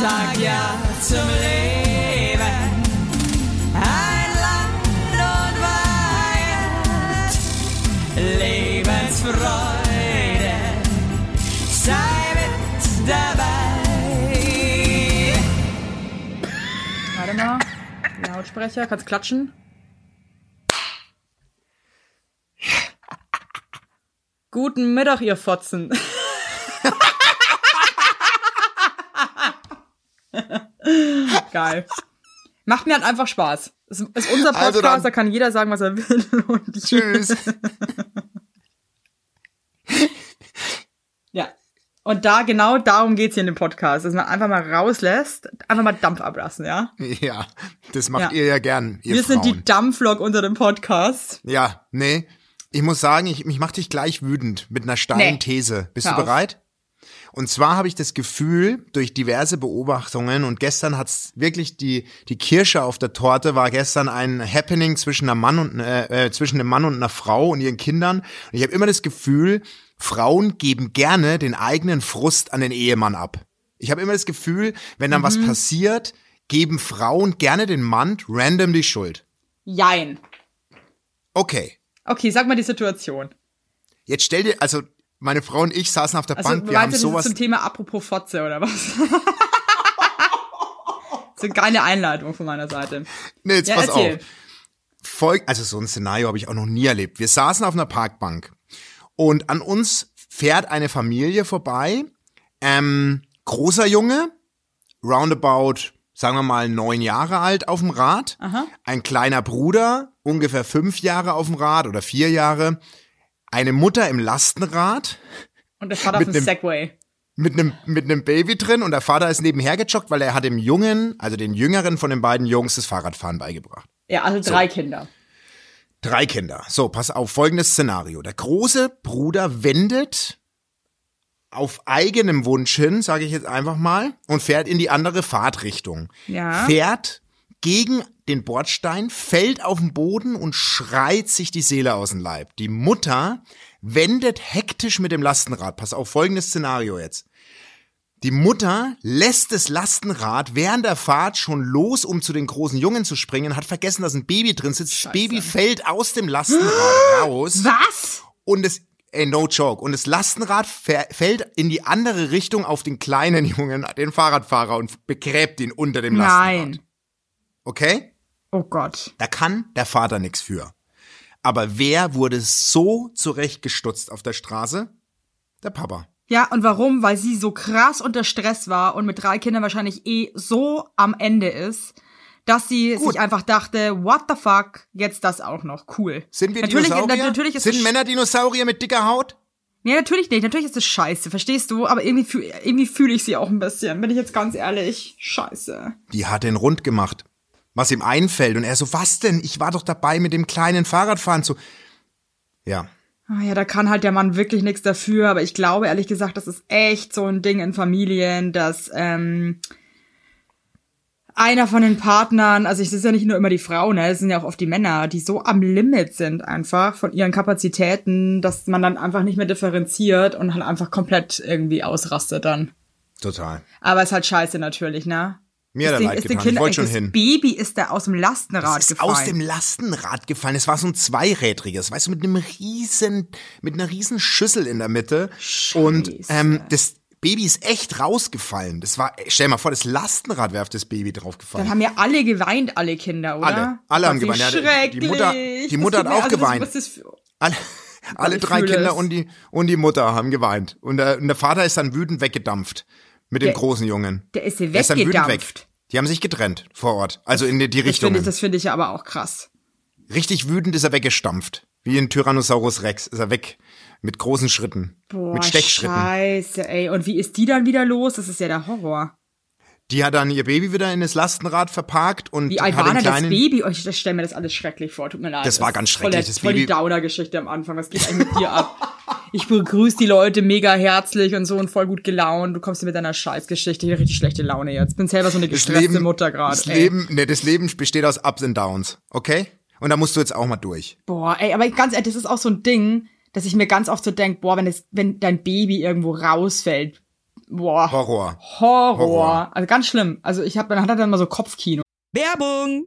sag ja zum Leben. Ein Land und Weihend, Lebensfreude, sei mit dabei. Warte mal. Lautsprecher, kannst klatschen? Guten Mittag, ihr Fotzen. Geil. Macht mir halt einfach Spaß. Es ist unser Podcast, Also dann- da kann jeder sagen, was er will. Tschüss. Ja. Und da, genau darum geht's hier in dem Podcast, dass man einfach mal rauslässt, einfach mal Dampf ablassen, ja? Ja, das macht Ja. ihr ja gern, ihr Wir Frauen. sind die Dampflok unter dem Podcast. ja, nee. Ich muss sagen, ich, mich macht dich gleich wütend mit einer steilen Nee. These. Bist Hör du auf. Und zwar habe ich das Gefühl, durch diverse Beobachtungen, und gestern hat's wirklich die, die Kirsche auf der Torte, war gestern ein Happening zwischen einem Mann und äh, äh, zwischen einem Mann und einer Frau und ihren Kindern. Und ich habe immer das Gefühl, Frauen geben gerne den eigenen Frust an den Ehemann ab. Ich habe immer das Gefühl, wenn dann Mhm. was passiert, geben Frauen gerne den Mann random die Schuld. Jein. Okay. Okay, sag mal die Situation. Jetzt stell dir, also meine Frau und ich saßen auf der Also, Bank, wir haben sowas. zum Thema apropos Fotze oder was? so eine geile Einleitung von meiner Seite. Nee, jetzt Ja, pass erzähl. auf. Folg, also so ein Szenario habe ich auch noch nie erlebt. Wir saßen auf einer Parkbank und an uns fährt eine Familie vorbei. Ähm, großer Junge, roundabout, sagen wir mal, neun Jahre alt auf dem Rad. Aha. Ein kleiner Bruder, ungefähr fünf Jahre auf dem Rad oder vier Jahre. Eine Mutter im Lastenrad Und der Vater auf Mit dem Segway. mit einem mit einem Baby drin und der Vater ist nebenher gejoggt, weil er hat dem Jungen, also den Jüngeren von den beiden Jungs, das Fahrradfahren beigebracht. Ja, also drei Kinder. Drei Kinder. So, pass auf, folgendes Szenario. Der große Bruder wendet auf eigenem Wunsch hin, sage ich jetzt einfach mal, und fährt in die andere Fahrtrichtung. Ja. Fährt gegen den Bordstein, fällt auf den Boden und schreit sich die Seele aus dem Leib. Die Mutter wendet hektisch mit dem Lastenrad. Pass auf, folgendes Szenario jetzt. Die Mutter lässt das Lastenrad während der Fahrt schon los, um zu den großen Jungen zu springen, hat vergessen, dass ein Baby drin sitzt. Das Baby fällt aus dem Lastenrad raus Was? und es, ey, no joke, und das Lastenrad fällt in die andere Richtung auf den kleinen Jungen, den Fahrradfahrer und begräbt ihn unter dem Lastenrad. Nein. Okay? Oh Gott. Da kann der Vater nix für. Aber wer wurde so zurechtgestutzt auf der Straße? Der Papa. Ja, und warum? Weil sie so krass unter Stress war und mit drei Kindern wahrscheinlich eh so am Ende ist, dass sie Gut. sich einfach dachte, what the fuck, jetzt das auch noch. Cool. Sind wir natürlich, Dinosaurier? Natürlich ist Sind Männer Dinosaurier mit dicker Haut? Ja, natürlich nicht. Natürlich ist es scheiße, verstehst du? Aber irgendwie, irgendwie fühle ich sie auch ein bisschen. Bin ich jetzt ganz ehrlich. Scheiße. Die hat den rund gemacht. Was ihm einfällt. Und er so, was denn? Ich war doch dabei mit dem kleinen Fahrradfahren zu. Ja. Ah ja, da kann halt der Mann wirklich nichts dafür. Aber ich glaube, ehrlich gesagt, das ist echt so ein Ding in Familien, dass ähm, einer von den Partnern, also es ist ja nicht nur immer die Frau, ne, es sind ja auch oft die Männer, die so am Limit sind einfach von ihren Kapazitäten, dass man dann einfach nicht mehr differenziert und halt einfach komplett irgendwie ausrastet dann. Total. Aber ist halt scheiße natürlich, ne? Mir hat er leid getan. Ich Kinder- wollte schon das hin. Baby ist da aus dem Lastenrad Es ist gefallen. aus dem Lastenrad gefallen. Es war so ein zweirädriges, weißt du, mit einem riesen, mit einer riesen Schüssel in der Mitte. Und ähm, das Baby ist echt rausgefallen. Das war, stell dir mal vor, das Lastenrad wäre auf das Baby draufgefallen. Dann haben ja alle geweint, alle Kinder, oder? Alle. Alle haben geweint. Ja, die- Schrecklich. Mutter- die Das Mutter hat auch also, geweint. Ist für, alle, alle ich drei Kinder und die, und die Mutter haben geweint. Und der, und der Vater ist dann wütend weggedampft. Mit dem Der- großen Jungen. der ist Der ist dann wütend weggedampft. weg. Die haben sich getrennt vor Ort. Also in die, die Das finde ich, das finde ich aber auch krass. Richtig wütend ist er weggestampft. Wie ein Tyrannosaurus Rex ist er weg. Mit großen Schritten. Boah, mit Stechschritten. scheiße, ey. Und wie ist die dann wieder los? Das ist ja der Horror. Die hat dann ihr Baby wieder in das Lastenrad verparkt und Wie alt hat war den denn das. Baby? Oh, ich das stell mir das alles schrecklich vor. Tut mir leid. Das war ganz ist voll schrecklich. Der, Das voll die Downer-Geschichte am Anfang. Was geht eigentlich mit dir ab? Ich begrüße die Leute mega herzlich und so und voll gut gelaunt. Du kommst hier mit deiner Scheißgeschichte. Ich hab richtig schlechte Laune jetzt. Bin selber so eine Das gestresste Leben, Mutter gerade. das ey. Leben, ne, das Leben besteht aus Ups und Downs, okay? Und da musst du jetzt auch mal durch. Boah, ey, aber ganz ehrlich, das ist auch so ein Ding, dass ich mir ganz oft so denk, boah, wenn es, wenn dein Baby irgendwo rausfällt, boah, Horror. Horror. Horror. Also ganz schlimm. Also ich habe, dann hat er dann mal so Kopfkino. Werbung!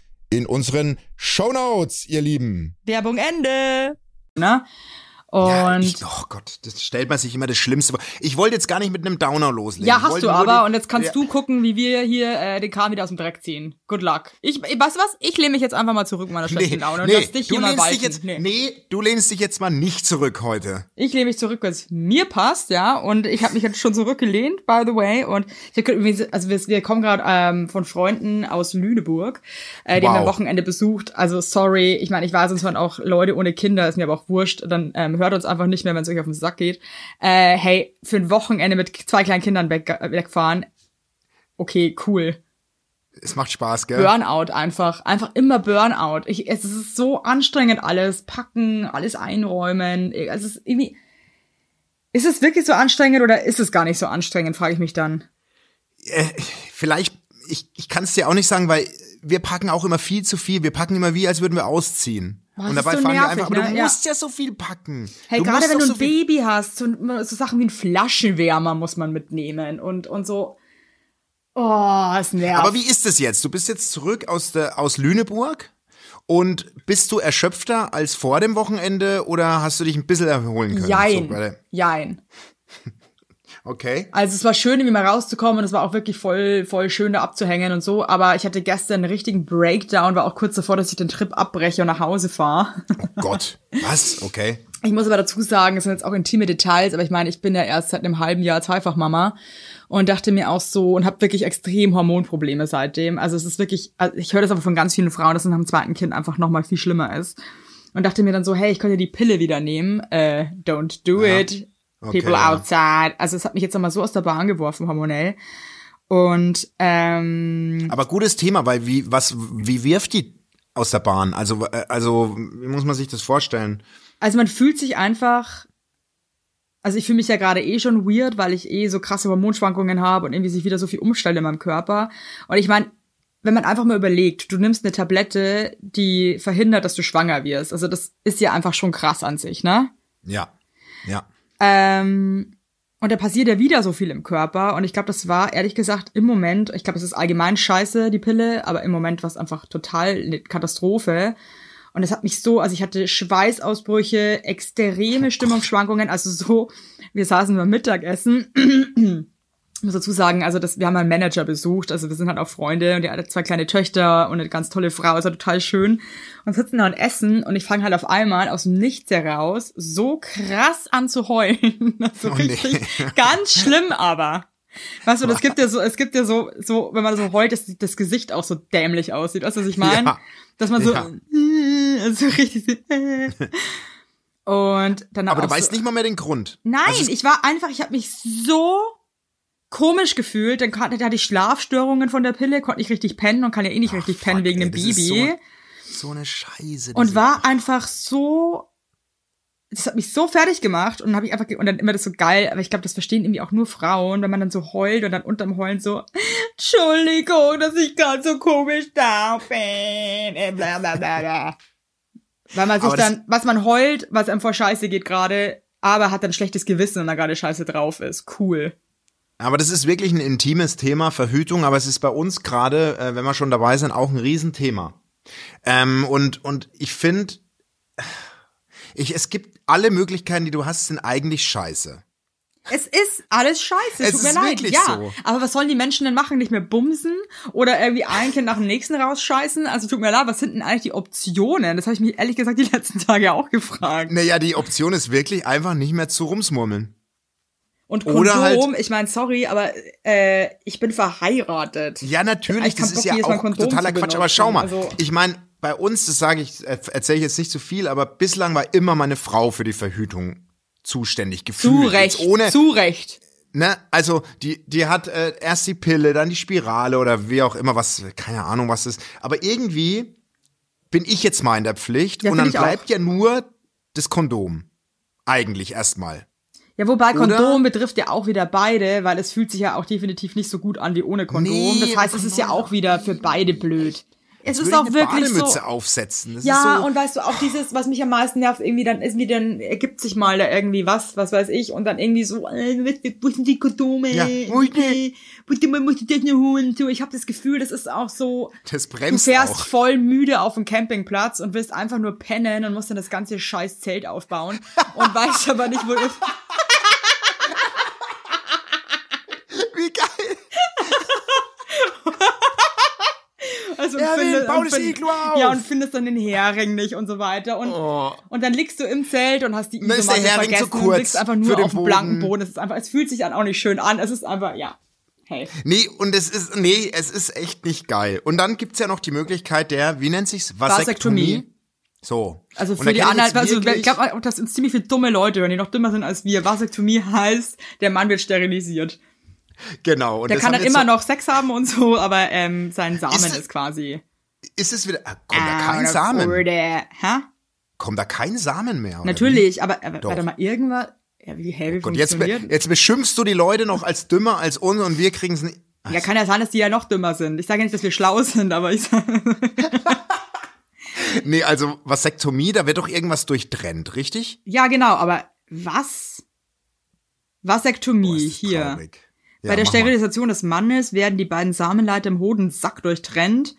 in unseren Shownotes, ihr Lieben. Werbung Ende. Ne? Und Ja, ja, ich, oh Gott, das stellt man sich immer das Schlimmste vor. Ich wollte jetzt gar nicht mit einem Downer loslegen. Ich hast du aber. die- und jetzt kannst Ja. du gucken, wie wir hier äh, den Kahn wieder aus dem Dreck ziehen. Good luck. Ich, weißt du was? Ich lehne mich jetzt einfach mal zurück in meiner schlechten Laune und lass dich hier mal dich jetzt, nee. nee. du lehnst dich jetzt mal nicht zurück heute. Ich lehne mich zurück, weil es mir passt, ja. Und ich habe mich jetzt schon zurückgelehnt, by the way. Und ich hab, also wir, wir kommen gerade ähm, von Freunden aus Lüneburg, äh, die haben wir am Wow. Wochenende besucht. Also sorry, ich meine, ich weiß, uns hören auch Leute ohne Kinder, ist mir aber auch wurscht. Dann ähm, hört uns einfach nicht mehr, wenn es euch auf den Sack geht. Äh, hey, für ein Wochenende mit zwei kleinen Kindern weg, wegfahren, okay, cool. Es macht Spaß, gell? Burnout einfach. Einfach immer Burnout. Ich, es ist so anstrengend alles. Packen, alles einräumen. Es ist irgendwie. Ist es wirklich so anstrengend oder ist es gar nicht so anstrengend, frage ich mich dann. Vielleicht, ich, ich kann es dir auch nicht sagen, weil wir packen auch immer viel zu viel. Wir packen immer wie, als würden wir ausziehen. Boah, Und dabei so fahren nervig, wir einfach, aber ne? du Ja. musst ja so viel packen. Hey, du gerade wenn du ein so Baby hast, so, so Sachen wie ein Flaschenwärmer muss man mitnehmen und, und so. Oh, es nervt. Aber wie ist es jetzt? Du bist jetzt zurück aus, der, aus Lüneburg und bist du erschöpfter als vor dem Wochenende oder hast du dich ein bisschen erholen können? Jein. So. Jein. Okay. Also es war schön, irgendwie mal rauszukommen und es war auch wirklich voll, voll schön da abzuhängen und so. Aber ich hatte gestern einen richtigen Breakdown, war auch kurz davor, dass ich den Trip abbreche und nach Hause fahre. Oh Gott. Was? Okay. Ich muss aber dazu sagen, es sind jetzt auch intime Details, aber ich meine, ich bin ja erst seit einem halben Jahr Zweifachmama und dachte mir auch so und habe wirklich extrem Hormonprobleme seitdem. Also es ist wirklich, also ich höre das aber von ganz vielen Frauen, dass es nach dem zweiten Kind einfach noch mal viel schlimmer ist. Und dachte mir dann so, hey, ich könnte die Pille wieder nehmen. Äh, don't do Ja. it. Okay, People ja. outside. Also es hat mich jetzt noch mal so aus der Bahn geworfen, hormonell. Und ähm, Aber gutes Thema, weil wie, was, wie wirft die aus der Bahn? Also, äh, also, wie muss man sich das vorstellen? Also man fühlt sich einfach, also ich fühle mich ja gerade eh schon weird, weil ich eh so krasse Hormonschwankungen habe und irgendwie sich wieder so viel umstellt in meinem Körper. Und ich meine, wenn man einfach mal überlegt, du nimmst eine Tablette, die verhindert, dass du schwanger wirst. Also das ist ja einfach schon krass an sich, ne? Ja. Ja. Ähm, und da passiert ja wieder so viel im Körper. Und ich glaube, das war ehrlich gesagt im Moment, ich glaube, es ist allgemein scheiße, die Pille, aber im Moment war es einfach total eine Katastrophe. Und es hat mich so, also ich hatte Schweißausbrüche, extreme Stimmungsschwankungen, also so, wir saßen beim Mittagessen. Ich muss dazu sagen, also das, wir haben einen Manager besucht, also wir sind halt auch Freunde und der hat zwei kleine Töchter und eine ganz tolle Frau, ist halt total schön. Und sitzen da und essen und ich fange halt auf einmal aus dem Nichts heraus so krass an zu heulen. so Oh nee. richtig, ganz schlimm aber. Weißt du, das gibt ja so, es gibt ja so, so, wenn man so heult, dass das Gesicht auch so dämlich aussieht. Weißt du, was ich meine? Ja. Dass man so, Ja. so richtig so, und dann Aber du weißt so, nicht mal mehr den Grund. Nein, Also ich war einfach, ich habe mich so komisch gefühlt. Dann hatte hatte ich Schlafstörungen von der Pille, konnte nicht richtig pennen und kann ja eh nicht richtig pennen fuck, wegen ey, dem Baby. So eine Scheiße. und war einfach so das hat mich so fertig gemacht und dann habe ich einfach und dann immer das so geil, aber ich glaube, das verstehen irgendwie auch nur Frauen, wenn man dann so heult und dann unterm Heulen so Entschuldigung, dass ich gerade so komisch da bin. äh, Bla bla bla bla. Weil man sich Aber dann, was man heult, was einem vor Scheiße geht gerade, aber hat dann schlechtes Gewissen, wenn da gerade Scheiße drauf ist. Cool. Aber das ist wirklich ein intimes Thema, Verhütung, aber es ist bei uns gerade, äh, wenn wir schon dabei sind, auch ein Riesenthema. Ähm, und, und ich finde, ich, es gibt alle Möglichkeiten, die du hast, sind eigentlich scheiße. Es ist alles scheiße, Es tut mir ist leid. wirklich ja, so. aber was sollen die Menschen denn machen? Nicht mehr bumsen oder irgendwie ein Kind nach dem nächsten rausscheißen? Also tut mir leid, was sind denn eigentlich die Optionen? Das habe ich mich ehrlich gesagt die letzten Tage auch gefragt. Naja, die Option ist wirklich einfach nicht mehr zu rumsmurmeln. Und Kondom, halt- ich meine, sorry, aber äh, ich bin verheiratet. Ja, natürlich, Ich hab das ist ja auch totaler Quatsch. Aber schau mal, Also- ich meine, bei uns, das sage ich, äh, erzähle ich jetzt nicht zu viel, aber bislang war immer meine Frau für die Verhütung zuständig, gefühlt. Zu Recht, ohne, zu Recht. ne, also die, die hat äh, erst die Pille, dann die Spirale oder wie auch immer, was, keine Ahnung, was ist. Aber irgendwie bin ich jetzt mal in der Pflicht Ja, und dann ich auch. bleibt ja nur das Kondom. Eigentlich erstmal. Ja, wobei Oder? Kondom betrifft ja auch wieder beide, weil es fühlt sich ja auch definitiv nicht so gut an wie ohne Kondom. Nee, das heißt, es ist ja auch wieder für beide blöd. Es ist auch wirklich Bademütze so. aufsetzen. Das Ja, so, und weißt du, auch dieses, was mich am meisten nervt, irgendwie dann ist wie dann ergibt sich mal da irgendwie was, was weiß ich, und dann irgendwie so, äh, wo sind die Kondome? Ja, wo bitte, man muss das noch holen. So, ich habe das Gefühl, das ist auch so, das du bremst fährst auch. voll müde auf dem Campingplatz und willst einfach nur pennen und musst dann das ganze scheiß Zelt aufbauen und weißt aber nicht, wo du, Wie geil. Also Ja, und wir findest, bauen und das Iglu auf. Ja, und findest dann den Hering nicht und so weiter. Und, Oh. und dann liegst du im Zelt und hast die Dann ist der Hering zu kurz und liegst einfach nur den auf dem blanken Boden. Es ist einfach, es fühlt sich dann auch nicht schön an. Es ist einfach, ja. Hey. Nee, und es ist, nee, es ist echt nicht geil. Und dann gibt's ja noch die Möglichkeit der, wie nennt sich's? Vasektomie. Vasektomie. So. Also für die anderen, also ich glaube, das sind ziemlich viele dumme Leute, wenn die noch dümmer sind als wir. Vasektomie heißt, der Mann wird sterilisiert. Genau. Und Der kann dann immer noch Sex haben und so, aber ähm, sein Samen Ist ist, es- quasi. Ist es wieder, ah, kommt da kein Samen? Oder, hä? Kommt da kein Samen mehr? Natürlich, aber, aber Doch. warte mal, irgendwas. Ja, wie, wie Wie? Und jetzt, jetzt beschimpfst du die Leute noch als dümmer als uns und wir kriegen's nicht. Ja, kann ja sein, dass die ja noch dümmer sind. Ich sage ja nicht, dass wir schlau sind, aber ich sage. Nee, also Vasektomie, da wird doch irgendwas durchtrennt, richtig? Ja, genau, aber was? Vasektomie Boah, hier. traurig. Ja, Bei der mach mal. Sterilisation des Mannes werden die beiden Samenleiter im Hodensack durchtrennt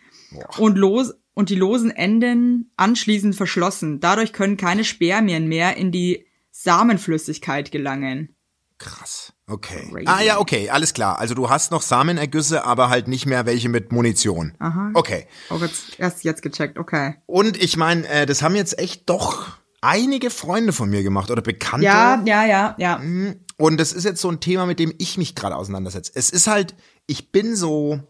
und los und die losen Enden anschließend verschlossen. Dadurch können keine Spermien mehr in die Samenflüssigkeit gelangen. Krass. Okay. Crazy. Ah ja, okay, alles klar. Also du hast noch Samenergüsse, aber halt nicht mehr welche mit Munition. Aha. Okay. Auch jetzt, erst jetzt gecheckt, okay. Und ich meine, äh, das haben jetzt echt doch einige Freunde von mir gemacht oder Bekannte. Ja, ja, ja, ja. Und das ist jetzt so ein Thema, mit dem ich mich gerade auseinandersetze. Es ist halt, ich bin so,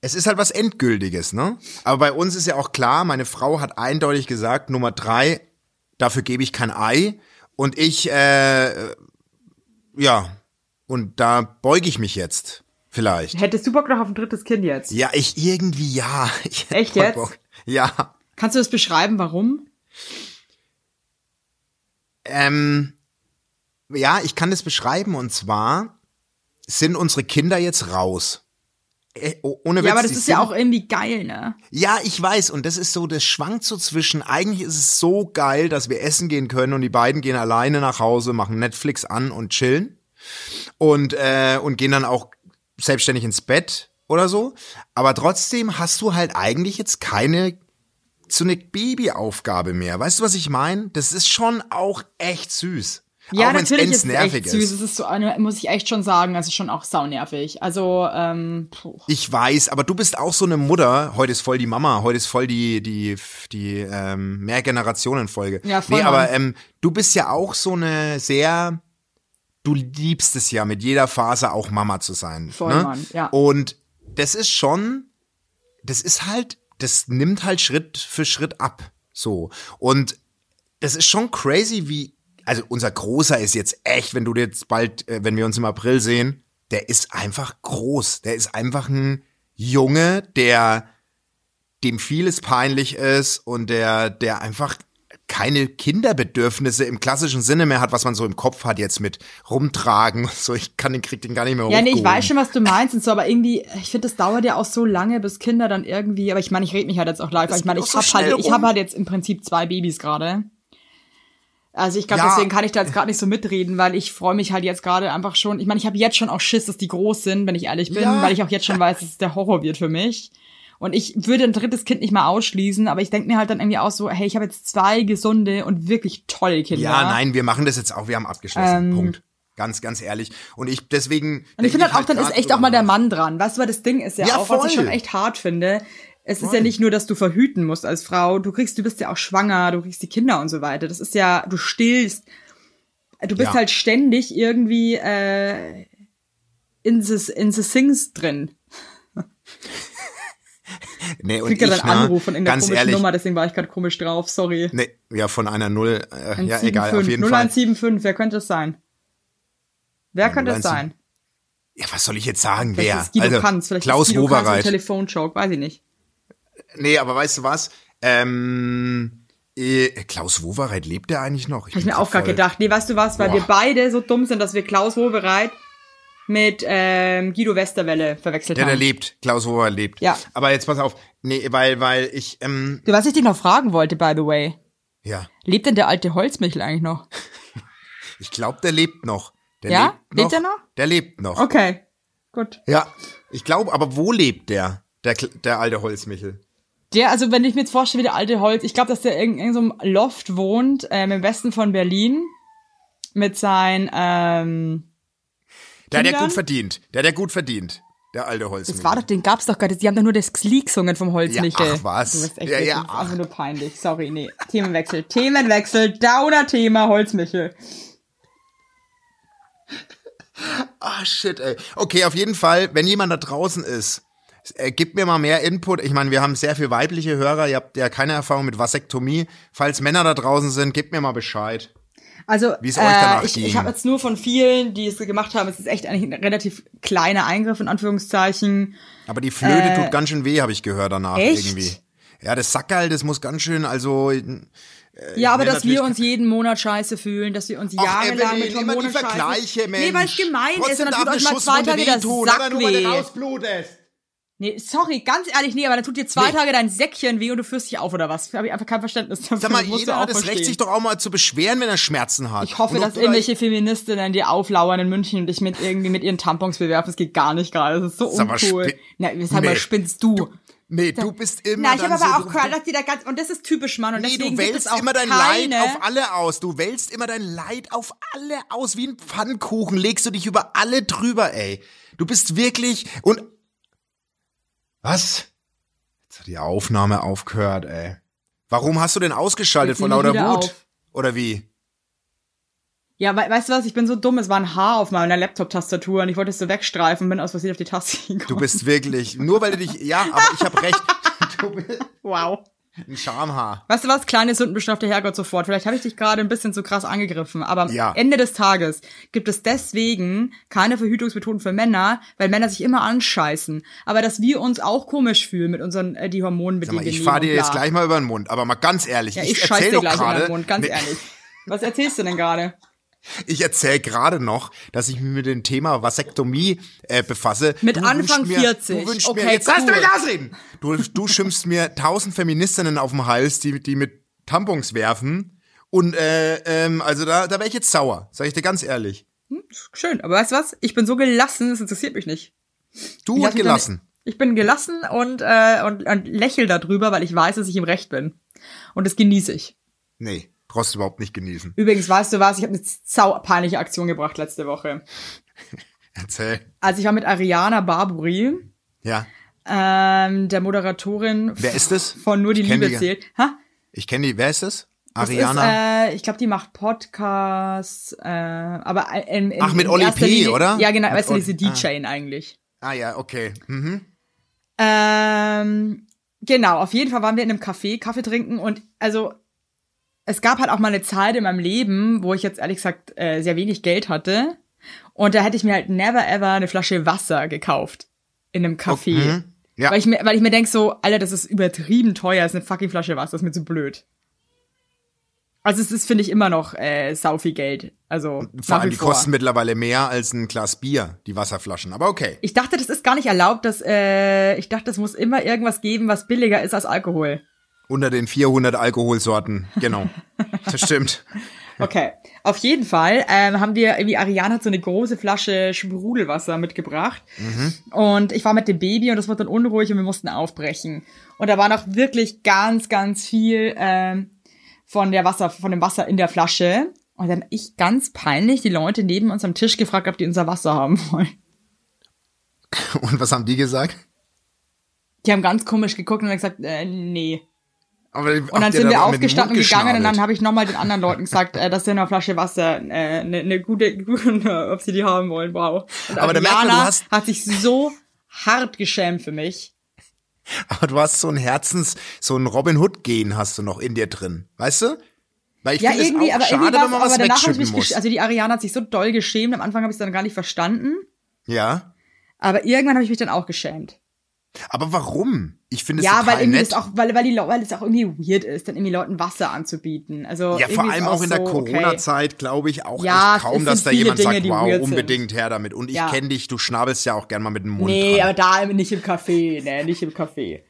es ist halt was Endgültiges, ne? Aber bei uns ist ja auch klar, meine Frau hat eindeutig gesagt, Nummer drei, dafür gebe ich kein Ei. Und ich, äh, ja, und da beuge ich mich jetzt. Vielleicht. Hättest du Bock noch auf ein drittes Kind jetzt? Ja, ich irgendwie ja. Ich Echt jetzt? Bock. Ja. Kannst du das beschreiben, warum? Ähm, ja, ich kann das beschreiben und zwar sind unsere Kinder jetzt raus. Äh, oh- ohne Witz, Ja, aber das ist ja auch irgendwie geil, ne? Ja, ich weiß und das ist so, das schwankt so zwischen, eigentlich ist es so geil, dass wir essen gehen können und die beiden gehen alleine nach Hause, machen Netflix an und chillen und, äh, und gehen dann auch selbstständig ins Bett oder so. Aber trotzdem hast du halt eigentlich jetzt keine so eine Babyaufgabe mehr. Weißt du, was ich meine? Das ist schon auch echt süß. Ja, auch natürlich ist es endnervig echt süß. Es ist so muss ich echt schon sagen, es ist schon auch saunervig. Also, ähm, puh. Ich weiß, aber du bist auch so eine Mutter. Heute ist voll die Mama, heute ist voll die die die ähm, Mehrgenerationenfolge. Ja, voll, Nee, aber ähm, du bist ja auch so eine sehr du liebst es ja mit jeder Phase auch Mama zu sein, Voll, ne? Mann, ja. Und das ist schon das ist halt das nimmt halt Schritt für Schritt ab, so. Und das ist schon crazy, wie, also unser Großer ist jetzt echt, wenn du jetzt bald, äh, wenn wir uns im April sehen, der ist einfach groß. Der ist einfach ein Junge, der dem vieles peinlich ist und der, der einfach keine Kinderbedürfnisse im klassischen Sinne mehr hat, was man so im Kopf hat jetzt mit rumtragen und so. Ich kann den krieg den gar nicht mehr Ja, nee, ich weiß schon, was du meinst und so, aber irgendwie, ich finde, das dauert ja auch so lange, bis Kinder dann irgendwie, aber ich meine, ich rede mich halt jetzt auch live, weil ich meine, ich habe halt, ich rum. habe halt jetzt im Prinzip zwei Babys gerade. Also ich glaube, Ja. deswegen kann ich da jetzt gerade nicht so mitreden, weil ich freue mich halt jetzt gerade einfach schon. Ich meine, ich habe jetzt schon auch Schiss, dass die groß sind, wenn ich ehrlich bin, Ja. weil ich auch jetzt schon weiß, dass es der Horror wird für mich. Und ich würde ein drittes Kind nicht mal ausschließen, aber ich denke mir halt dann irgendwie auch so, hey, ich habe jetzt zwei gesunde und wirklich tolle Kinder. Ja, nein, wir machen das jetzt auch, wir haben abgeschlossen. Ähm. Punkt. Ganz, ganz ehrlich. Und ich deswegen. Und ich finde halt auch, dann ist echt auch mal der Mann dran. Weißt du, weil das Ding ist ja, Ja, auch, was ich voll. schon echt hart finde. Es ist ja nicht nur, dass du verhüten musst als Frau. Du kriegst, du bist ja auch schwanger, du kriegst die Kinder und so weiter. Das ist ja, du stillst. Du bist Ja. halt ständig irgendwie äh, in the, in the things drin. Nee, und ich, ja dann ne, Anruf von irgendeiner ganz komischen ehrlich, Nummer, deswegen war ich gerade komisch drauf, sorry. Nee, ja, von einer Null. Äh, ja, 175, egal, auf jeden Fall. 0175, wer könnte es sein? Wer könnte es 0175. sein? Ja, was soll ich jetzt sagen? Vielleicht Wer? ist Guido also, Kanz, vielleicht Klaus ist Guido Kanz ein Wowereit. Telefonjoke, weiß ich nicht. Nee, aber weißt du was? Ähm, äh, Klaus Wowereit lebt der eigentlich noch? Habe ich bin mir auch gerade gedacht. Nee, weißt du was? Weil Boah. wir beide so dumm sind, dass wir Klaus Wobereit mit ähm, Guido Westerwelle verwechselt Ja, der haben. lebt. Klaus Wowereit lebt. Ja. Aber jetzt pass auf. Nee, weil, weil ich, ähm, Du, was ich dich noch fragen wollte, by the way. ja, Lebt denn der alte Holzmichel eigentlich noch? ich glaube, der lebt noch. Der Ja? Lebt, noch. Lebt er noch? Der lebt noch. Okay, gut. Ja. Ich glaube, aber wo lebt der? Der, der alte Holzmichel. Der, also wenn ich mir jetzt vorstelle, wie der alte Holz, ich glaube, dass der in irgendeinem Loft wohnt, ähm, im Westen von Berlin, mit seinen, ähm, Der, der Kindern? gut verdient. Der, der gut verdient. Der alte Holzmichel. das war doch, den gab's doch gar nicht, die haben doch nur das Lied gesungen vom Holzmichel. Ja, ach was. Du bist echt Ja, ja, ach. einfach nur peinlich, sorry, nee. Themenwechsel, Themenwechsel, Downer-Thema, Holzmichel. Ah, shit, ey. Okay, auf jeden Fall, wenn jemand da draußen ist, äh, gib mir mal mehr Input. Ich meine, wir haben sehr viel weibliche Hörer. Ihr habt ja keine Erfahrung mit Vasektomie. Falls Männer da draußen sind, gebt mir mal Bescheid. Also, Wie es euch danach äh, ich, ging. ich habe jetzt nur von vielen, die es gemacht haben, es ist echt eigentlich ein relativ kleiner Eingriff, in Anführungszeichen. Aber die Flöte tut ganz schön weh, habe ich gehört danach Äh, echt? irgendwie. Ja, das Sackerl, das muss ganz schön, also äh, Ja, aber dass wir uns jeden Monat scheiße fühlen, dass wir uns jahrelang Evelyn, mit immer die Hormonen Vergleiche, Mensch. Nee, weil es gemein ist Trotzdem und dann tut euch mal zwei Tage wehtun, Sack aber nur weil du weh. rausblutest. Nee, sorry, ganz ehrlich, nee, aber dann tut dir zwei Nee. Tage dein Säckchen weh und du führst dich auf oder was? Habe ich einfach kein Verständnis dafür. Sag mal, du jeder hat das Recht, sich doch auch mal zu beschweren, wenn er Schmerzen hat. Ich hoffe, Und dass du da- irgendwelche Feministinnen dir auflauern in München und dich mit irgendwie mit ihren Tampons bewerfen. Das geht gar nicht gerade. Das ist so Sag mal, uncool. spin- Na, sag mal, Nee. spinnst du? Nee, du bist immer Na, ich habe aber so, auch du- gehört, dass die da ganz, und das ist typisch Mann, und Nee, deswegen du gibt es wälzt auch immer dein keine, Leid auf alle aus. Du wälzt immer dein Leid auf alle aus. Wie ein Pfannkuchen legst du dich über alle drüber, ey. Du bist wirklich und was? Jetzt hat die Aufnahme aufgehört, ey. Warum hast du denn ausgeschaltet vor lauter Wut? auf. Oder wie? Ja, we weißt du was, ich bin so dumm, es war ein Haar auf meiner Laptop-Tastatur und ich wollte es so wegstreifen und bin aus Versehen auf die Taste gekommen. Du bist wirklich, nur weil du dich, ja, aber ich hab recht. Du bist wow. Ein Schamhaar. Weißt du was, kleine Sünden bestraft der Herrgott sofort. Vielleicht habe ich dich gerade ein bisschen zu krass angegriffen, aber am Ja. Ende des Tages gibt es deswegen keine Verhütungsmethoden für Männer, weil Männer sich immer anscheißen. Aber dass wir uns auch komisch fühlen mit unseren äh, die Hormonen, mit Sag mal, ich wir fahr nehmen dir jetzt gleich mal über den Mund, aber mal ganz ehrlich, Ja, ich, ich, scheiß erzähl dir gleich gerade, den Mund, ganz ehrlich. Was erzählst du denn gerade? Ich erzähle gerade noch, dass ich mich mit dem Thema Vasektomie äh, befasse. Mit Du Anfang mir, 40. Du wünschst Okay, mir, jetzt lass cool. mich ausreden. Du, du schimpfst mir tausend Feministinnen auf den Hals, die, die mit Tampons werfen. Und äh, ähm, also da, da wäre ich jetzt sauer, sag ich dir ganz ehrlich. Schön, aber weißt du was? Ich bin so gelassen, es interessiert mich nicht. Du Ich und gelassen. Dann, ich bin gelassen und, äh, und, und lächel darüber, weil ich weiß, dass ich im Recht bin. Und das genieße ich. Nee, brauchst du überhaupt nicht genießen. Übrigens, weißt du was? Ich habe eine sau peinliche Aktion gebracht letzte Woche. Erzähl. Also ich war mit Ariana Barbary, Ja. ähm, der Moderatorin Wer ist das? von Nur die Liebe die- zählt. Ha? Ich kenne die. Wer ist das? Ariana. Ist, äh, ich glaube, die macht Podcasts, äh, aber in, in, Ach, mit Oli P., Linie- oder? Ja, genau, weißt du, diese DJ eigentlich. ah ja, okay. Mhm. Ähm, genau, auf jeden Fall waren wir in einem Café, Kaffee trinken und also es gab halt auch mal eine Zeit in meinem Leben, wo ich jetzt ehrlich gesagt äh, sehr wenig Geld hatte und da hätte ich mir halt never ever eine Flasche Wasser gekauft in einem Café. Mhm. Ja. Weil ich mir, weil ich mir denk so, Alter, das ist übertrieben teuer, das ist eine fucking Flasche Wasser, das ist mir zu blöd. Also es ist, finde ich, immer noch äh, sau viel Geld. Also Vor allem die vor. kosten mittlerweile mehr als ein Glas Bier, die Wasserflaschen. Aber okay. Ich dachte, das ist gar nicht erlaubt, dass äh, ich dachte, es muss immer irgendwas geben, was billiger ist als Alkohol. Unter den 400 Alkoholsorten. Genau. Das stimmt. Okay. Auf jeden Fall ähm, haben wir, irgendwie Ariane hat so eine große Flasche Sprudelwasser mitgebracht. Und ich war mit dem Baby und das wurde dann unruhig und wir mussten aufbrechen. Und da war noch wirklich ganz, ganz viel ähm, von der Wasser, von dem Wasser in der Flasche. Und dann ich ganz peinlich die Leute neben uns am Tisch gefragt, ob die unser Wasser haben wollen. Und was haben die gesagt? Die haben ganz komisch geguckt und haben gesagt, äh, nee. Aber Und dann sind wir aufgestanden und gegangen und dann habe ich nochmal den anderen Leuten gesagt, äh, dass sie eine Flasche Wasser, eine äh, ne, ne gute, ob sie die haben wollen, wow. Und Aber du Ariana hast- hat sich so hart geschämt für mich. Aber du hast so ein Herzens, so ein Robin Hood Gen hast du noch in dir drin, weißt du? Weil ich Ja, irgendwie, aber schade, irgendwie wenn man was aber danach ich mich, muss. also die Ariana hat sich so doll geschämt, am Anfang habe ich es dann gar nicht verstanden, ja, aber irgendwann habe ich mich dann auch geschämt. Aber warum? Ich finde es Ja, total weil irgendwie nett. auch, weil, weil die, weil es auch irgendwie weird ist, dann irgendwie Leuten Wasser anzubieten. Also ja, vor allem ist auch in der so, okay. Corona-Zeit glaube ich auch Ja, echt kaum, dass da jemand Dinge, sagt, wow, sind. unbedingt her damit. Und ich Ja. kenne dich, du schnabelst ja auch gern mal mit dem Mund. Nee, dran. aber da nicht im Café, ne, nicht im Café.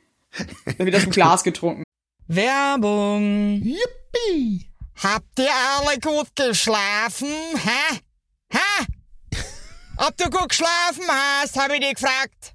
Dann wird das im Glas getrunken. Werbung. Yippie! Habt ihr alle gut geschlafen? Hä? Hä? Ob du gut geschlafen hast, habe ich dich gefragt.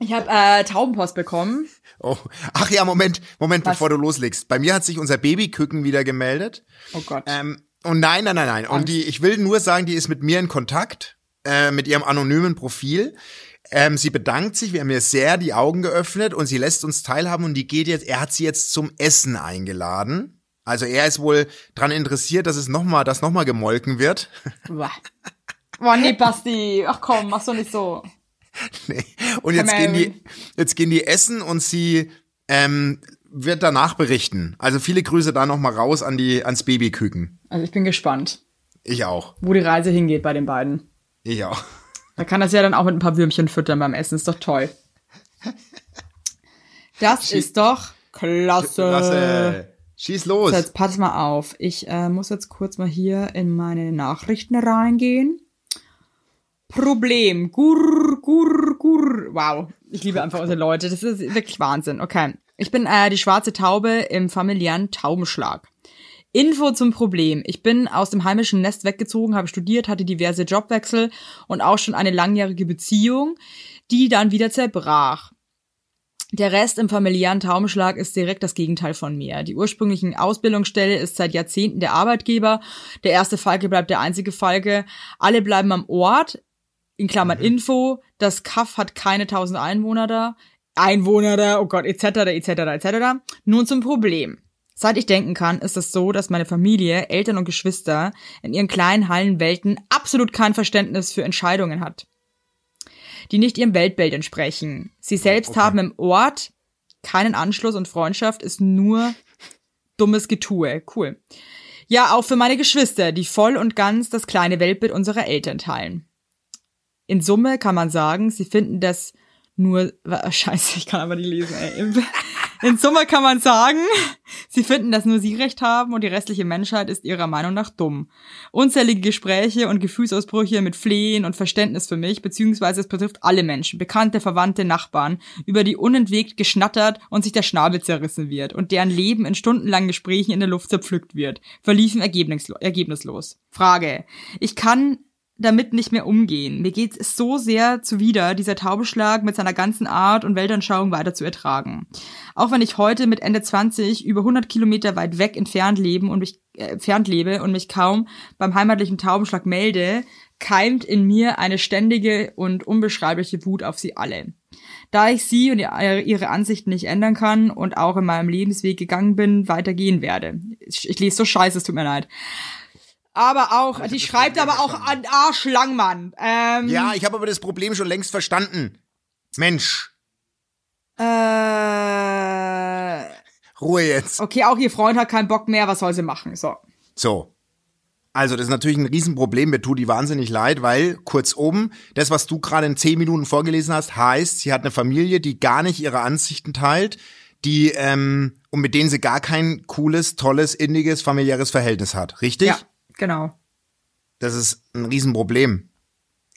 Ich habe äh, Taubenpost bekommen. Oh. Ach ja, Moment, Moment, Was? bevor du loslegst. Bei mir hat sich unser Babyküken wieder gemeldet. Oh Gott. Ähm, und nein, nein, nein, nein. Und die, ich will nur sagen, die ist mit mir in Kontakt, äh, mit ihrem anonymen Profil. Ähm, sie bedankt sich, wir haben ihr sehr die Augen geöffnet und sie lässt uns teilhaben und die geht jetzt, er hat sie jetzt zum Essen eingeladen. Also er ist wohl dran interessiert, dass es nochmal, dass nochmal gemolken wird. Boah, nee, Basti. Ach komm, mach doch nicht so. Nee. Und jetzt gehen die, jetzt gehen die essen und sie ähm, wird danach berichten. Also viele Grüße da nochmal raus an die, ans Babyküken. Also ich bin gespannt, Ich auch. wo die Reise hingeht bei den beiden. Ich auch. Da kann das ja dann auch mit ein paar Würmchen füttern beim Essen. Ist doch toll. Das ist doch klasse. Lasse. Schieß los. So, jetzt pass mal auf. Ich äh, muss jetzt kurz mal hier in meine Nachrichten reingehen. Problem. Gur, gur, gur. Wow. Ich liebe einfach unsere Leute. Das ist wirklich Wahnsinn. Okay. Ich bin äh, die schwarze Taube im familiären Taubenschlag. Info zum Problem. Ich bin aus dem heimischen Nest weggezogen, habe studiert, hatte diverse Jobwechsel und auch schon eine langjährige Beziehung, die dann wieder zerbrach. Der Rest im familiären Taubenschlag ist direkt das Gegenteil von mir. Die ursprünglichen Ausbildungsstelle ist seit Jahrzehnten der Arbeitgeber. Der erste Falke bleibt der einzige Falke. Alle bleiben am Ort. In Klammern Info. Das Kaff hat keine 1000 Einwohner da. Einwohner da, oh Gott, etc., etc., etc. Nun zum Problem. Seit ich denken kann, ist es so, dass meine Familie, Eltern und Geschwister in ihren kleinen Hallenwelten absolut kein Verständnis für Entscheidungen hat, die nicht ihrem Weltbild entsprechen. Sie selbst haben im Ort keinen Anschluss und Freundschaft ist nur dummes Getue. Cool. Ja, auch für meine Geschwister, die voll und ganz das kleine Weltbild unserer Eltern teilen. In Summe kann man sagen, sie finden das nur, scheiße, ich kann aber nicht lesen, ey. In, Summe kann man sagen, sie finden, dass nur sie recht haben und die restliche Menschheit ist ihrer Meinung nach dumm. Unzählige Gespräche und Gefühlsausbrüche mit Flehen und Verständnis für mich, beziehungsweise es betrifft alle Menschen, Bekannte, Verwandte, Nachbarn, über die unentwegt geschnattert und sich der Schnabel zerrissen wird und deren Leben in stundenlangen Gesprächen in der Luft zerpflückt wird, verliefen ergebnislo ergebnislos. Frage. Ich kann damit nicht mehr umgehen. Mir geht es so sehr zuwider, dieser Taubenschlag mit seiner ganzen Art und Weltanschauung weiter zu ertragen. Auch wenn ich heute mit Ende 20 über 100 Kilometer weit weg entfernt leben und mich äh, entfernt lebe und mich kaum beim heimatlichen Taubenschlag melde, keimt in mir eine ständige und unbeschreibliche Wut auf sie alle. Da ich sie und ihr- ihre Ansichten nicht ändern kann und auch in meinem Lebensweg gegangen bin, weitergehen werde. Ich, ich lese so scheiße, es tut mir leid. Aber auch, die schreibt aber auch an Arsch Langmann. Ähm, Ja, ich habe aber das Problem schon längst verstanden. Mensch, Äh, Ruhe jetzt. okay, auch ihr Freund hat keinen Bock mehr, was soll sie machen? So. So. Also, das ist natürlich ein Riesenproblem. Mir tut die wahnsinnig leid, weil, kurz oben, das, was du gerade in zehn Minuten vorgelesen hast, heißt, sie hat eine Familie, die gar nicht ihre Ansichten teilt, die, ähm, und mit denen sie gar kein cooles, tolles, inniges, familiäres Verhältnis hat. Richtig? Ja, genau. Das ist ein Riesenproblem.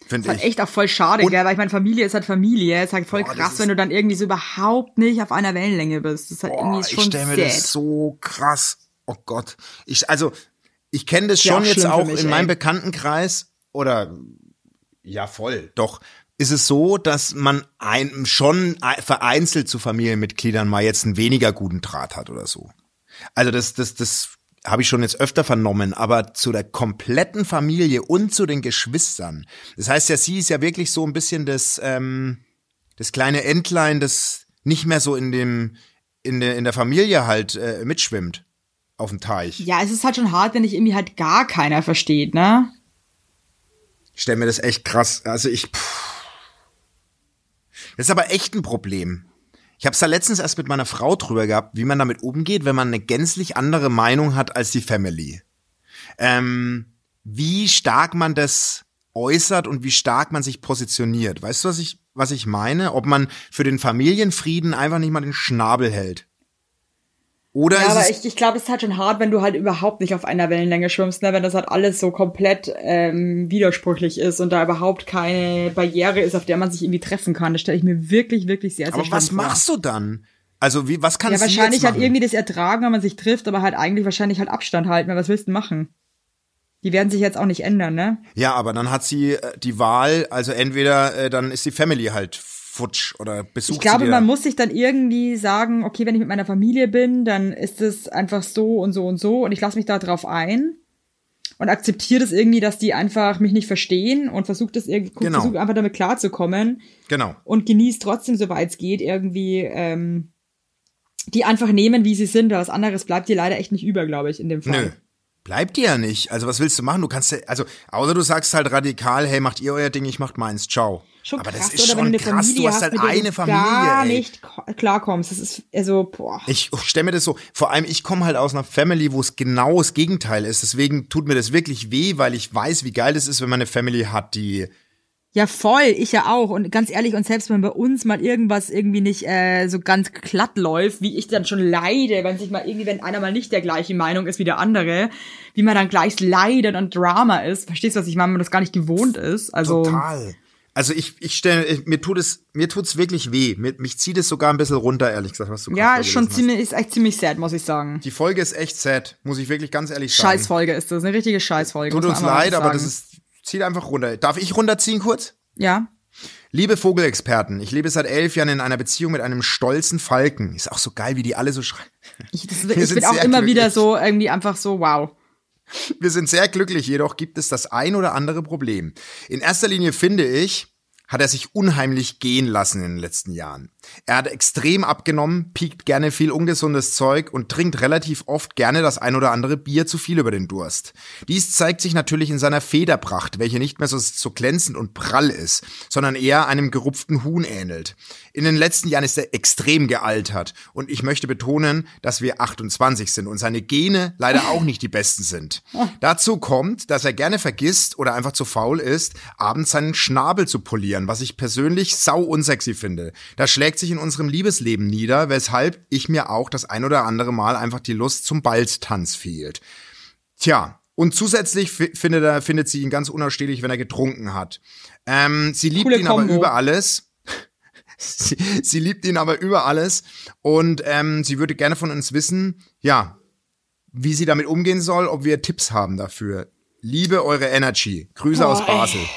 Ist Finde halt ich. echt auch voll schade, Und- gell? Weil ich meine, Familie ist halt Familie. Ist halt voll Boah, krass, ist- wenn du dann irgendwie so überhaupt nicht auf einer Wellenlänge bist. Das ist halt Boah, irgendwie ich schon stelle mir sad. das so krass. Oh Gott. Ich, also, ich kenne das Ja, schon auch jetzt auch mich, in meinem ey. Bekanntenkreis oder ja voll. Doch ist es so, dass man ein, schon ein- vereinzelt zu Familienmitgliedern mal jetzt einen weniger guten Draht hat oder so. Also das, das, das habe ich schon jetzt öfter vernommen, aber zu der kompletten Familie und zu den Geschwistern. Das heißt ja, sie ist ja wirklich so ein bisschen das, ähm, das kleine Entlein, das nicht mehr so in dem, in der, in der Familie halt äh, mitschwimmt auf dem Teich. Ja, es ist halt schon hart, wenn dich irgendwie halt gar keiner versteht, ne? Ich stelle mir das echt krass. Also ich. Pff. Das ist aber echt ein Problem. Ich habe es da letztens erst mit meiner Frau drüber gehabt, wie man damit umgeht, wenn man eine gänzlich andere Meinung hat als die Family. Ähm, wie stark man das äußert und wie stark man sich positioniert. Weißt du, was ich, was ich meine? Ob man für den Familienfrieden einfach nicht mal den Schnabel hält. Oder Ja, aber ich, ich glaube, es ist halt schon hart, wenn du halt überhaupt nicht auf einer Wellenlänge schwimmst, ne? wenn das halt alles so komplett ähm, widersprüchlich ist und da überhaupt keine Barriere ist, auf der man sich irgendwie treffen kann. Das stelle ich mir wirklich, wirklich sehr, sehr aber was vor. machst du dann? Also wie, was kann Ja, sie jetzt wahrscheinlich halt irgendwie das ertragen, wenn man sich trifft, aber halt eigentlich wahrscheinlich halt Abstand halten. weil Was willst du machen? Die werden sich jetzt auch nicht ändern, ne? Ja, aber dann hat sie äh, die Wahl, also entweder äh, dann ist die Family halt futsch oder besucht Ich glaube, man muss sich dann irgendwie sagen, okay, wenn ich mit meiner Familie bin, dann ist es einfach so und so und so und ich lasse mich da drauf ein und akzeptiere das irgendwie, dass die einfach mich nicht verstehen und versuche das irgendwie, Genau. versuche einfach damit klarzukommen Genau. und genieße trotzdem, soweit es geht, irgendwie ähm, die einfach nehmen, wie sie sind. Was anderes bleibt dir leider echt nicht über, glaube ich, in dem Fall. Nö. Bleibt dir ja nicht. Also was willst du machen? Du kannst also außer du sagst halt radikal, hey, macht ihr euer Ding, ich macht meins, ciao. Schon aber krass, das ist oder wenn schon du eine krass, Familie du hast hast, halt der eine du Familie, gar ey. nicht ko- klarkommst. Das ist also boah. Ich stelle mir das so, vor allem ich komme halt aus einer Family, wo es genau das Gegenteil ist. Deswegen tut mir das wirklich weh, weil ich weiß, wie geil das ist, wenn man eine Family hat, die Ja, voll, ich ja auch. Und ganz ehrlich, und selbst wenn bei uns mal irgendwas irgendwie nicht äh, so ganz glatt läuft, wie ich dann schon leide, wenn sich mal irgendwie, wenn einer mal nicht der gleichen Meinung ist wie der andere, wie man dann gleich leidet und Drama ist. Verstehst du, was ich meine, wenn man das gar nicht gewohnt ist? Also total. Also ich, ich stelle, mir tut es, mir tut's wirklich weh. Mir, mich zieht es sogar ein bisschen runter, ehrlich gesagt, was du ja, ist schon hast. ziemlich, ist echt ziemlich sad, muss ich sagen. Die Folge ist echt sad, muss ich wirklich ganz ehrlich sagen. Scheißfolge ist das, eine richtige Scheißfolge. Tut uns leid, aber das ist, zieht einfach runter. Darf ich runterziehen kurz? Ja. Liebe Vogelexperten, ich lebe seit elf Jahren in einer Beziehung mit einem stolzen Falken. Ist auch so geil, wie die alle so schreien. Ich, das, ich bin auch immer glücklich. wieder so, irgendwie einfach so, wow. Wir sind sehr glücklich, jedoch gibt es das ein oder andere Problem. In erster Linie finde ich, hat er sich unheimlich gehen lassen in den letzten Jahren. Er hat extrem abgenommen, piekt gerne viel ungesundes Zeug und trinkt relativ oft gerne das ein oder andere Bier zu viel über den Durst. Dies zeigt sich natürlich in seiner Federpracht, welche nicht mehr so, so glänzend und prall ist, sondern eher einem gerupften Huhn ähnelt. In den letzten Jahren ist er extrem gealtert und ich möchte betonen, dass wir 28 sind und seine Gene leider auch nicht die besten sind. Dazu kommt, dass er gerne vergisst oder einfach zu faul ist, abends seinen Schnabel zu polieren, was ich persönlich sau unsexy finde. Das schlägt sich in unserem Liebesleben nieder, weshalb ich mir auch das ein oder andere Mal einfach die Lust zum Balztanz fehlt. Tja, und zusätzlich fi- findet, er, findet sie ihn ganz unausstehlich, wenn er getrunken hat. Ähm, sie liebt Coole ihn aber Kombo. über alles. Sie, sie liebt ihn aber über alles und ähm, sie würde gerne von uns wissen, ja, wie sie damit umgehen soll, ob wir Tipps haben dafür. Liebe eure Energy. Grüße aus Boah, ey.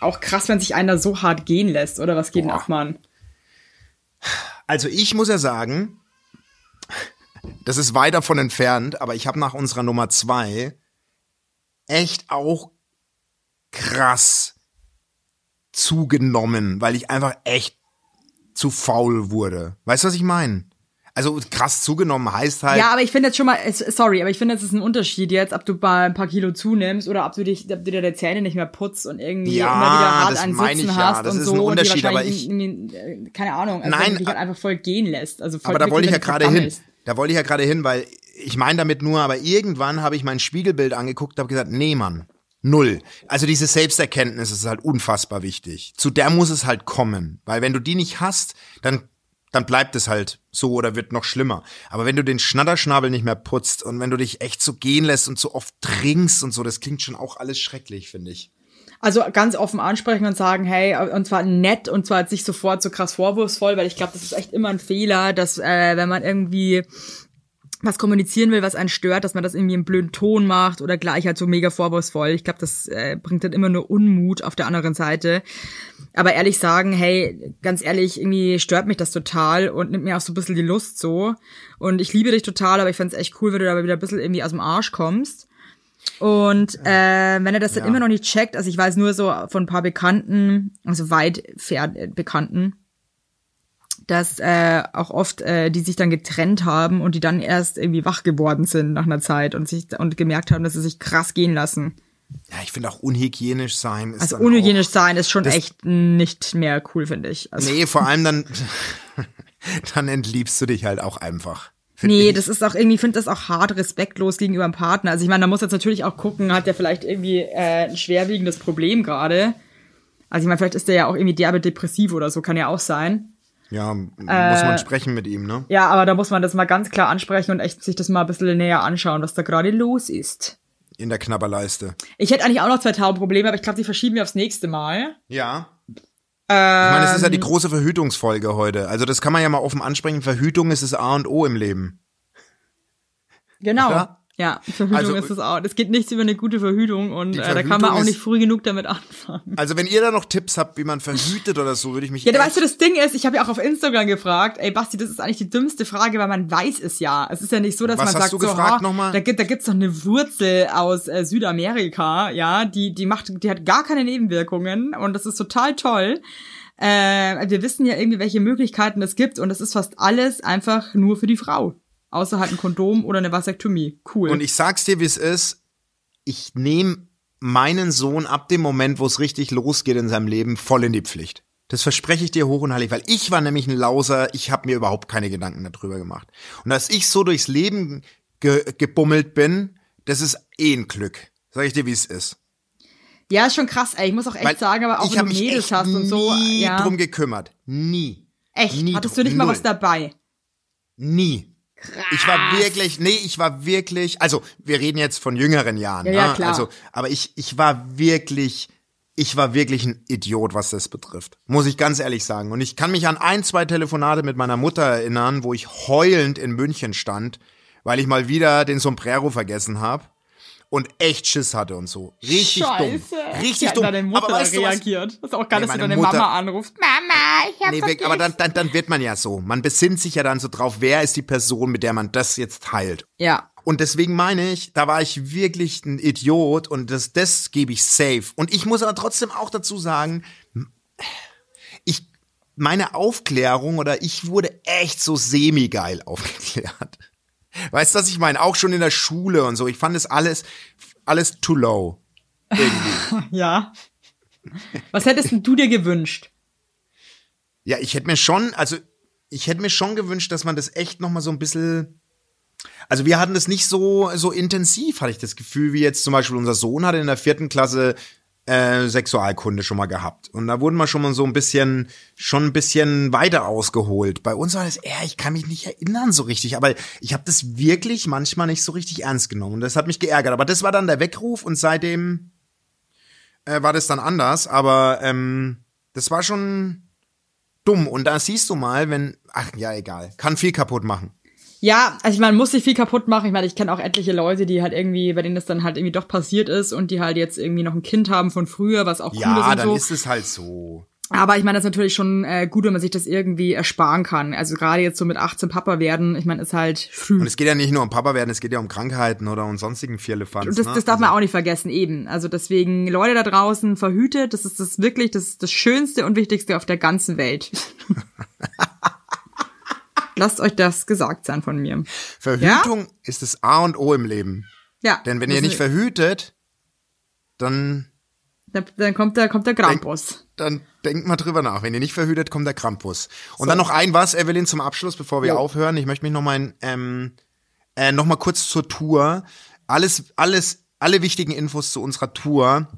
Auch krass, wenn sich einer so hart gehen lässt, oder was geht denn Boah. ab, Mann? Also ich muss ja sagen, das ist weit davon entfernt, aber ich habe nach unserer Nummer zwei echt auch krass zugenommen, weil ich einfach echt zu faul wurde. Weißt du, was ich meine? Also krass zugenommen heißt halt. Ja, aber ich finde jetzt schon mal, sorry, aber ich finde, es ist ein Unterschied jetzt, ob du mal ein paar Kilo zunimmst oder ob du dich, ob du dir die Zähne nicht mehr putzt und irgendwie Ja, immer wieder hart das meine Sitzen ich ja, hast das und ist so ein Unterschied, aber ich- äh, keine Ahnung, also Nein, dich halt einfach voll gehen lässt. Also voll Aber da wollte ich ja gerade hin. Da wollte ich ja gerade hin, weil ich meine damit nur, aber irgendwann habe ich mein Spiegelbild angeguckt und habe gesagt, nee, Mann, null. Also diese Selbsterkenntnis ist halt unfassbar wichtig. Zu der muss es halt kommen, weil wenn du die nicht hast, dann dann bleibt es halt so oder wird noch schlimmer. Aber wenn du den Schnatterschnabel nicht mehr putzt und wenn du dich echt so gehen lässt und so oft trinkst und so, das klingt schon auch alles schrecklich, finde ich. Also ganz offen ansprechen und sagen, hey, und zwar nett und zwar nicht sofort so krass vorwurfsvoll, weil ich glaube, das ist echt immer ein Fehler, dass äh, wenn man irgendwie was kommunizieren will, was einen stört, dass man das irgendwie im blöden Ton macht oder gleich halt so mega vorwurfsvoll. Ich glaube, das äh, bringt dann immer nur Unmut auf der anderen Seite. Aber ehrlich sagen, hey, ganz ehrlich, irgendwie stört mich das total und nimmt mir auch so ein bisschen die Lust so. Und ich liebe dich total, aber ich find's echt cool, wenn du da wieder ein bisschen irgendwie aus dem Arsch kommst. Und äh, wenn er das dann Ja. immer noch nicht checkt, also ich weiß nur so von ein paar Bekannten, also weit fern äh, Bekannten, dass äh, auch oft äh, die sich dann getrennt haben und die dann erst irgendwie wach geworden sind nach einer Zeit und sich und gemerkt haben, dass sie sich krass gehen lassen. Ja, ich finde auch unhygienisch sein ist Also unhygienisch auch, sein ist schon echt nicht mehr cool, finde ich. Also, Nee, vor allem dann dann entliebst du dich halt auch einfach. Nee, ich. das ist auch irgendwie, ich finde das auch hart respektlos gegenüber dem Partner. Also ich meine, da muss jetzt natürlich auch gucken, hat der vielleicht irgendwie äh, ein schwerwiegendes Problem gerade. Also ich meine, vielleicht ist der ja auch irgendwie derbe depressiv oder so, kann ja auch sein. Ja, muss Äh, man sprechen mit ihm, ne? Ja, aber da muss man das mal ganz klar ansprechen und echt sich das mal ein bisschen näher anschauen, was da gerade los ist. In der Knabberleiste. Ich hätte eigentlich auch noch zwei Taubenprobleme, aber ich glaube, die verschieben wir aufs nächste Mal. Ja. ich meine, es ist ja Ähm. die große Verhütungsfolge heute. Also das kann man ja mal offen ansprechen. Verhütung ist das A und O im Leben. Genau. Oder? Ja, Verhütung Also- ist es auch. Es geht nichts über eine gute Verhütung und äh, da kann man auch nicht früh genug damit anfangen. Also wenn ihr da noch Tipps habt, wie man verhütet oder so, würde ich mich Ja, weißt du, das Ding ist, ich habe ja auch auf Instagram gefragt, ey Basti, das ist eigentlich die dümmste Frage, weil man weiß es ja. Es ist ja nicht so, dass Was man sagt, so, gefragt nochmal? da, gibt, da gibt's doch eine Wurzel aus äh, Südamerika, ja, die, die macht, die hat gar keine Nebenwirkungen und das ist total toll. Äh, wir wissen ja irgendwie, welche Möglichkeiten es gibt und das ist fast alles einfach nur für die Frau. Außer halt ein Kondom oder eine Vasektomie. Cool. Und ich sag's dir, wie es ist. Ich nehme meinen Sohn ab dem Moment, wo es richtig losgeht in seinem Leben, voll in die Pflicht. Das verspreche ich dir hoch und heilig, weil ich war nämlich ein Lauser, ich habe mir überhaupt keine Gedanken darüber gemacht. Und dass ich so durchs Leben ge gebummelt bin, das ist eh ein Glück. Sag ich dir, wie es ist. ja, ist schon krass, ey. Ich muss auch echt Weil sagen, aber auch ich wenn du mich Mädels hast und so. nie Ja. drum gekümmert. Nie. Echt? Nie Hattest du nicht mal was dabei? Nie. Ich war wirklich, nee, ich war wirklich, also wir reden jetzt von jüngeren Jahren, Ja, ja, ne? klar. also, aber ich, ich war wirklich, ich war wirklich ein Idiot, was das betrifft, muss ich ganz ehrlich sagen. Und ich kann mich an ein, zwei Telefonate mit meiner Mutter erinnern, wo ich heulend in München stand, weil ich mal wieder den Sombrero vergessen habe und echt Schiss hatte und so. Richtig Scheiße. dumm, richtig hat dumm. deine Mutter aber weißt du reagiert? Das ist auch geil, Nee, dass du deine Mutter- Mama anrufst. Mama, ich hab Nee, weg, aber dann, dann, dann wird man ja so. Man besinnt sich ja dann so drauf, wer ist die Person, mit der man das jetzt teilt. Ja. Und deswegen meine ich, da war ich wirklich ein Idiot und das, das gebe ich safe. Und ich muss aber trotzdem auch dazu sagen, ich, meine Aufklärung oder ich wurde echt so semi-geil aufgeklärt. Weißt du, was ich meine? Auch schon in der Schule und so. Ich fand es alles, alles too low. Irgendwie. Ja. Was hättest du dir gewünscht? Ja, ich hätte mir schon, also ich hätte mir schon gewünscht, dass man das echt noch mal so ein bisschen also wir hatten das nicht so so intensiv, hatte ich das Gefühl, wie jetzt zum Beispiel unser Sohn hatte in der vierten Klasse äh, Sexualkunde schon mal gehabt. Und da wurden wir schon mal so ein bisschen, schon ein bisschen weiter ausgeholt. Bei uns war das eher, ich kann mich nicht erinnern so richtig, aber ich habe das wirklich manchmal nicht so richtig ernst genommen. Und das hat mich geärgert. Aber das war dann der Weckruf und seitdem äh, war das dann anders. Aber ähm, das war schon dumm. Und da siehst du mal, wenn, ach ja, egal, kann viel kaputt machen. Ja, also ich meine, muss sich viel kaputt machen. Ich meine, ich kenne auch etliche Leute, die halt irgendwie, bei denen das dann halt irgendwie doch passiert ist und die halt jetzt irgendwie noch ein Kind haben von früher, was auch cool Ja, ist und dann so. ist es halt so. Aber ich meine, das ist natürlich schon äh, gut, wenn man sich das irgendwie ersparen kann. Also gerade jetzt so mit 18 Papa werden, ich meine, ist halt früh. Und es geht ja nicht nur um Papa werden, es geht ja um Krankheiten oder um sonstigen Vierlefanz. Und das, ne? das darf Also- man auch nicht vergessen, eben. Also deswegen, Leute da draußen, verhütet, das ist das wirklich, das ist das Schönste und Wichtigste auf der ganzen Welt. Lasst euch das gesagt sein von mir. Verhütung ist das A und O im Leben. Ja. Denn wenn ihr nicht verhütet, dann, dann, dann kommt der, kommt der Krampus. dann denkt mal drüber nach. Wenn ihr nicht verhütet, kommt der Krampus. Und dann noch ein was, Evelyn, zum Abschluss, bevor wir Jo. aufhören. Ich möchte mich noch mal, in, ähm, äh, noch mal kurz zur Tour. Alles, alles, alle wichtigen Infos zu unserer Tour.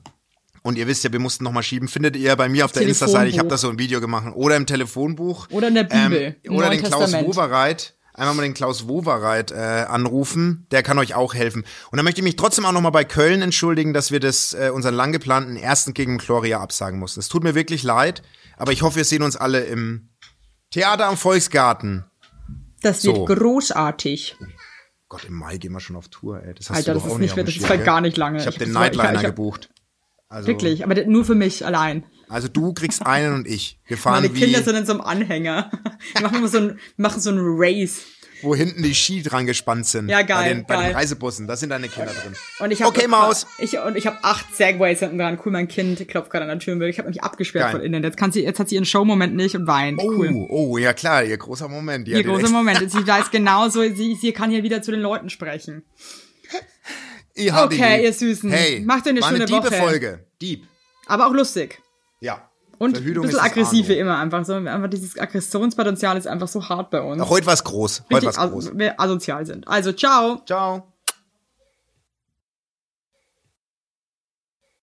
Und ihr wisst ja, wir mussten noch mal schieben. Findet ihr bei mir auf der Insta-Seite. Ich habe da so ein Video gemacht. Oder im Telefonbuch. Oder in der Bibel, im oder den Klaus. Wowereit. Einmal mal den Klaus Wowereit äh, anrufen. Der kann euch auch helfen. Und dann möchte ich mich trotzdem auch noch mal bei Köln entschuldigen, dass wir das äh, unseren lang geplanten ersten gegen Gloria absagen mussten. Es tut mir wirklich leid. Aber ich hoffe, wir sehen uns alle im Theater am Volksgarten. Das wird So. großartig. Gott, im Mai gehen wir schon auf Tour, ey. Das hast Alter, du das doch ist auch nicht nicht mehr, das ist halt gar nicht lange. Ich habe den hab das ich- Nightliner gebucht. Also, Wirklich, aber nur für mich allein. Also du kriegst einen und ich. Wir fahren Meine wie, Kinder sind in so einem Anhänger. Wir machen so ein, machen so ein Race. wo hinten die Ski dran gespannt sind. Ja, geil, Bei den, bei den geil. Reisebussen, da sind deine Kinder drin. Und ich hab Okay, Maus. Ich, und ich habe acht Segways hinten dran. Cool, mein Kind klopft gerade an der Tür. Ich habe mich abgesperrt Geil. von innen. Jetzt, kann sie, jetzt hat sie ihren Showmoment nicht und weint. Oh, Cool. oh, ja klar, ihr großer Moment. Ihr großer Moment. Sie weiß genau so, sie, sie kann hier wieder zu den Leuten sprechen. Ihr habt Okay, die- ihr Süßen. Hey, Macht eine war schöne eine diebe Woche. Folge. Dieb. Aber auch lustig. Ja. Und Verhütung ein bisschen aggressiv wie immer einfach. So, einfach dieses Aggressionspotenzial ist einfach so hart bei uns. Heute war's groß. Heute Richtig war's groß. as wir asozial sind. Also, ciao. Ciao.